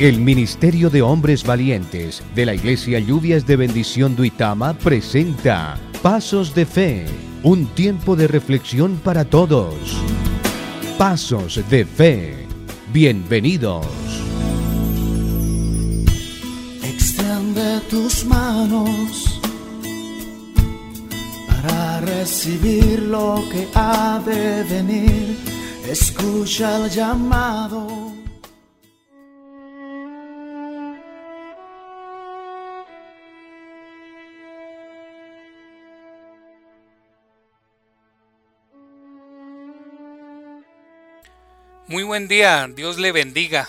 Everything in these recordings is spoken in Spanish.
El Ministerio de Hombres Valientes de la Iglesia Lluvias de Bendición Duitama presenta Pasos de Fe, un tiempo de reflexión para todos. Pasos de Fe. Bienvenidos. Extiende tus manos para recibir lo que ha de venir. Escucha el llamado. Muy buen día, Dios le bendiga.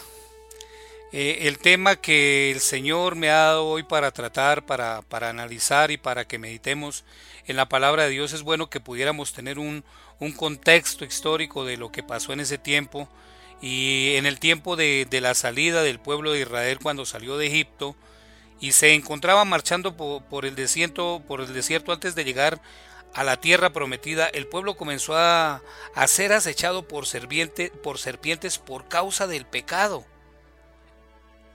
Eh, el tema que el Señor me ha dado hoy para tratar, para, para, analizar y para que meditemos en la palabra de Dios, es bueno que pudiéramos tener un, un contexto histórico de lo que pasó en ese tiempo y en el tiempo de, de, la salida del pueblo de Israel cuando salió de Egipto y se encontraba marchando por, por, el desierto, por el desierto antes de llegar a la tierra prometida, el pueblo comenzó a, ser acechado por, por serpientes por causa del pecado.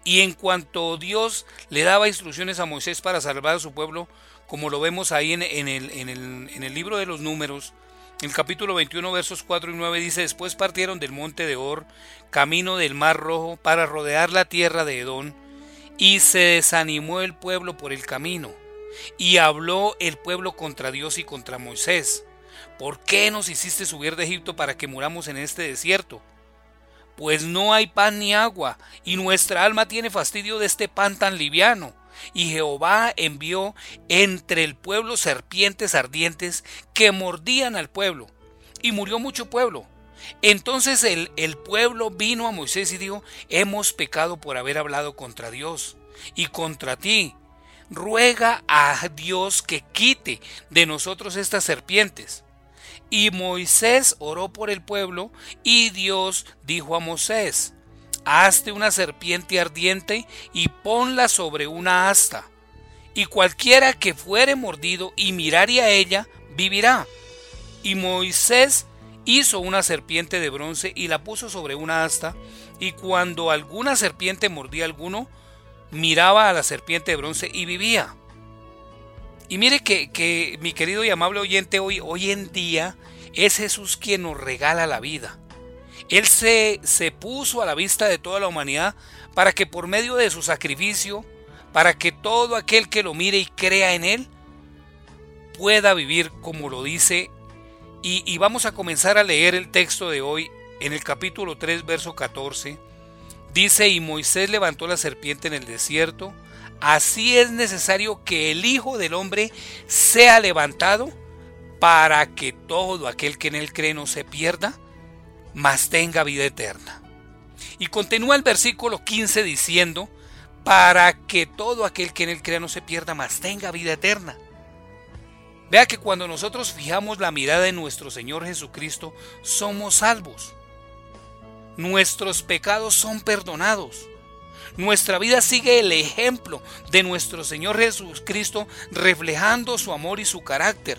Y en cuanto Dios le daba instrucciones a Moisés para salvar a su pueblo, como lo vemos ahí en el, libro de los números, el capítulo 21 versos 4 y 9 dice, después partieron del monte de Or, camino del mar rojo, para rodear la tierra de Edón, y se desanimó el pueblo por el camino y habló el pueblo contra Dios y contra Moisés. ¿Por qué nos hiciste subir de Egipto para que muramos en este desierto? Pues no hay pan ni agua, y nuestra alma tiene fastidio de este pan tan liviano. Y Jehová envió entre el pueblo serpientes ardientes que mordían al pueblo, y murió mucho pueblo. Entonces el, el pueblo vino a Moisés y dijo, hemos pecado por haber hablado contra Dios y contra ti, ruega a Dios que quite de nosotros estas serpientes. Y Moisés oró por el pueblo y Dios dijo a Moisés, hazte una serpiente ardiente y ponla sobre una asta, y cualquiera que fuere mordido y mirare a ella, vivirá. Y Moisés hizo una serpiente de bronce y la puso sobre una asta, y cuando alguna serpiente mordía a alguno, miraba a la serpiente de bronce y vivía. Y mire que, que, mi querido y amable oyente, hoy, hoy en día es Jesús quien nos regala la vida. Él se, se puso a la vista de toda la humanidad para que por medio de su sacrificio, para que todo aquel que lo mire y crea en Él, pueda vivir como lo dice. Y, y vamos a comenzar a leer el texto de hoy en el capítulo 3, verso 14 Dice, y Moisés levantó la serpiente en el desierto, así es necesario que el Hijo del Hombre sea levantado para que todo aquel que en él cree no se pierda, mas tenga vida eterna. Y continúa el versículo 15 diciendo, para que todo aquel que en él crea no se pierda, mas tenga vida eterna. Vea que cuando nosotros fijamos la mirada en nuestro Señor Jesucristo, somos salvos nuestros pecados son perdonados. Nuestra vida sigue el ejemplo de nuestro Señor Jesucristo reflejando su amor y su carácter.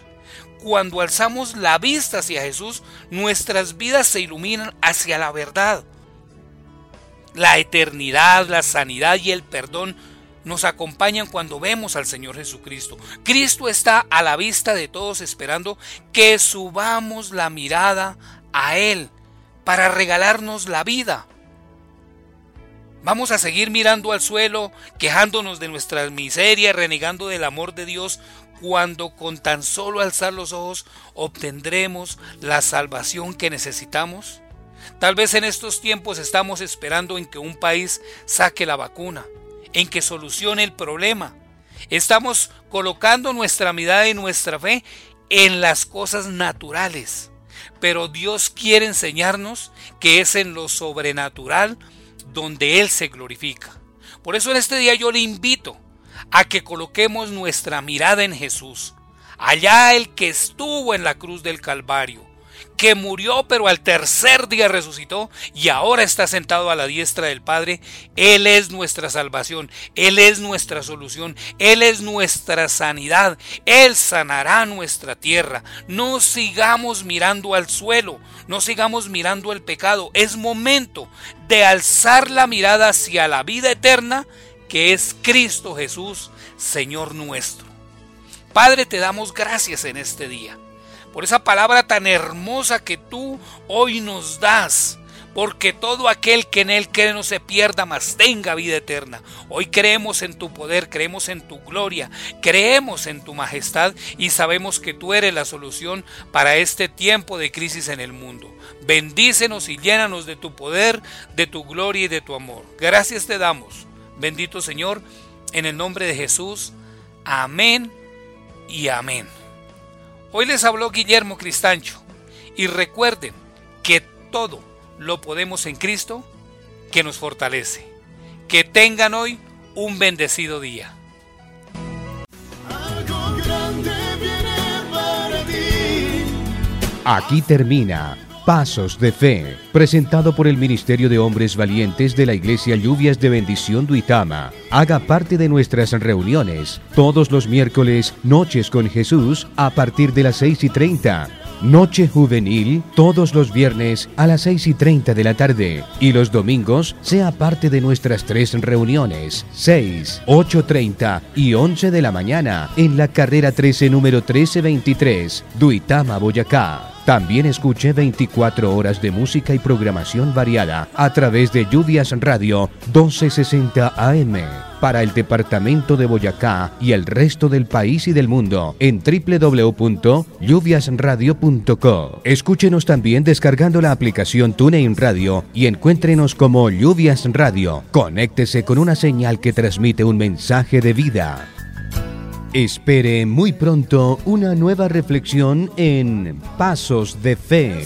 Cuando alzamos la vista hacia Jesús, nuestras vidas se iluminan hacia la verdad. La eternidad, la sanidad y el perdón nos acompañan cuando vemos al Señor Jesucristo. Cristo está a la vista de todos esperando que subamos la mirada a Él para regalarnos la vida. Vamos a seguir mirando al suelo, quejándonos de nuestra miseria, renegando del amor de Dios, cuando con tan solo alzar los ojos obtendremos la salvación que necesitamos. Tal vez en estos tiempos estamos esperando en que un país saque la vacuna, en que solucione el problema. Estamos colocando nuestra mirada y nuestra fe en las cosas naturales pero Dios quiere enseñarnos que es en lo sobrenatural donde Él se glorifica. Por eso en este día yo le invito a que coloquemos nuestra mirada en Jesús, allá el que estuvo en la cruz del Calvario, que murió pero al tercer día resucitó y ahora está sentado a la diestra del Padre, Él es nuestra salvación, Él es nuestra solución, Él es nuestra sanidad, Él sanará nuestra tierra. No sigamos mirando al suelo, no sigamos mirando el pecado, es momento de alzar la mirada hacia la vida eterna que es Cristo Jesús, Señor nuestro. Padre, te damos gracias en este día por esa palabra tan hermosa que tú hoy nos das. Porque todo aquel que en Él cree no se pierda, mas tenga vida eterna. Hoy creemos en tu poder, creemos en tu gloria, creemos en tu majestad y sabemos que tú eres la solución para este tiempo de crisis en el mundo. Bendícenos y llénanos de tu poder, de tu gloria y de tu amor. Gracias te damos. Bendito Señor, en el nombre de Jesús. Amén y amén. Hoy les habló Guillermo Cristancho y recuerden que todo lo podemos en Cristo que nos fortalece. Que tengan hoy un bendecido día. Aquí termina Pasos de Fe, presentado por el Ministerio de Hombres Valientes de la Iglesia Lluvias de Bendición Duitama. Haga parte de nuestras reuniones todos los miércoles, Noches con Jesús, a partir de las 6 y 30. Noche Juvenil todos los viernes a las 6 y 30 de la tarde y los domingos sea parte de nuestras tres reuniones 6, 8.30 y 11 de la mañana en la carrera 13 número 1323 Duitama Boyacá. También escuche 24 horas de música y programación variada a través de Lluvias Radio 1260 AM para el departamento de Boyacá y el resto del país y del mundo en www.lluviasradio.co. Escúchenos también descargando la aplicación TuneIn Radio y encuéntrenos como Lluvias Radio. Conéctese con una señal que transmite un mensaje de vida. Espere muy pronto una nueva reflexión en Pasos de Fe.